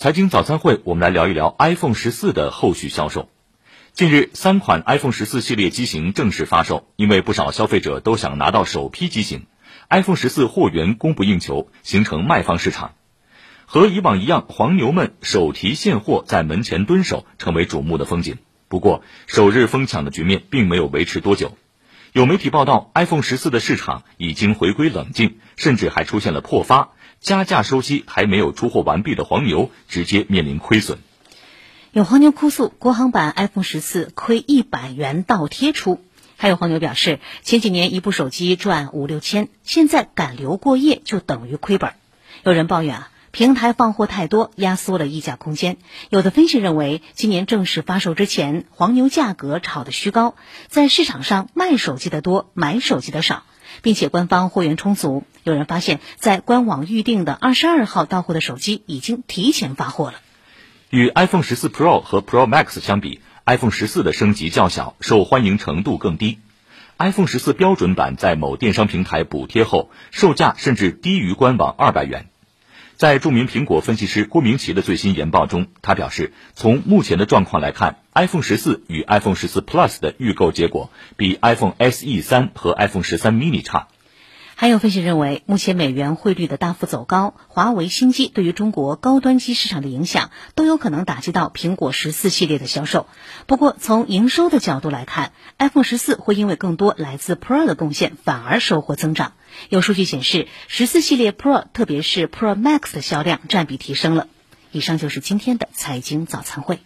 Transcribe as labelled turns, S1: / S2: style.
S1: 财经早餐会，我们来聊一聊 iPhone 十四的后续销售。近日，三款 iPhone 十四系列机型正式发售，因为不少消费者都想拿到首批机型，iPhone 十四货源供不应求，形成卖方市场。和以往一样，黄牛们手提现货在门前蹲守，成为瞩目的风景。不过，首日疯抢的局面并没有维持多久。有媒体报道，iPhone 十四的市场已经回归冷静，甚至还出现了破发。加价收息还没有出货完毕的黄牛直接面临亏损。
S2: 有黄牛哭诉，国行版 iPhone 十四亏一百元倒贴出。还有黄牛表示，前几年一部手机赚五六千，现在赶留过夜就等于亏本。有人抱怨啊，平台放货太多，压缩了溢价空间。有的分析认为，今年正式发售之前，黄牛价格炒得虚高，在市场上卖手机的多，买手机的少。并且官方货源充足，有人发现，在官网预定的二十二号到货的手机已经提前发货了。
S1: 与 iPhone 十四 Pro 和 Pro Max 相比，iPhone 十四的升级较小，受欢迎程度更低。iPhone 十四标准版在某电商平台补贴后，售价甚至低于官网二百元。在著名苹果分析师郭明奇的最新研报中，他表示，从目前的状况来看，iPhone 十四与 iPhone 十四 Plus 的预购结果比 iPhone SE 三和 iPhone 十三 mini 差。
S2: 还有分析认为，目前美元汇率的大幅走高，华为新机对于中国高端机市场的影响，都有可能打击到苹果十四系列的销售。不过，从营收的角度来看，iPhone 十四会因为更多来自 Pro 的贡献，反而收获增长。有数据显示，十四系列 Pro，特别是 Pro Max 的销量占比提升了。以上就是今天的财经早餐会。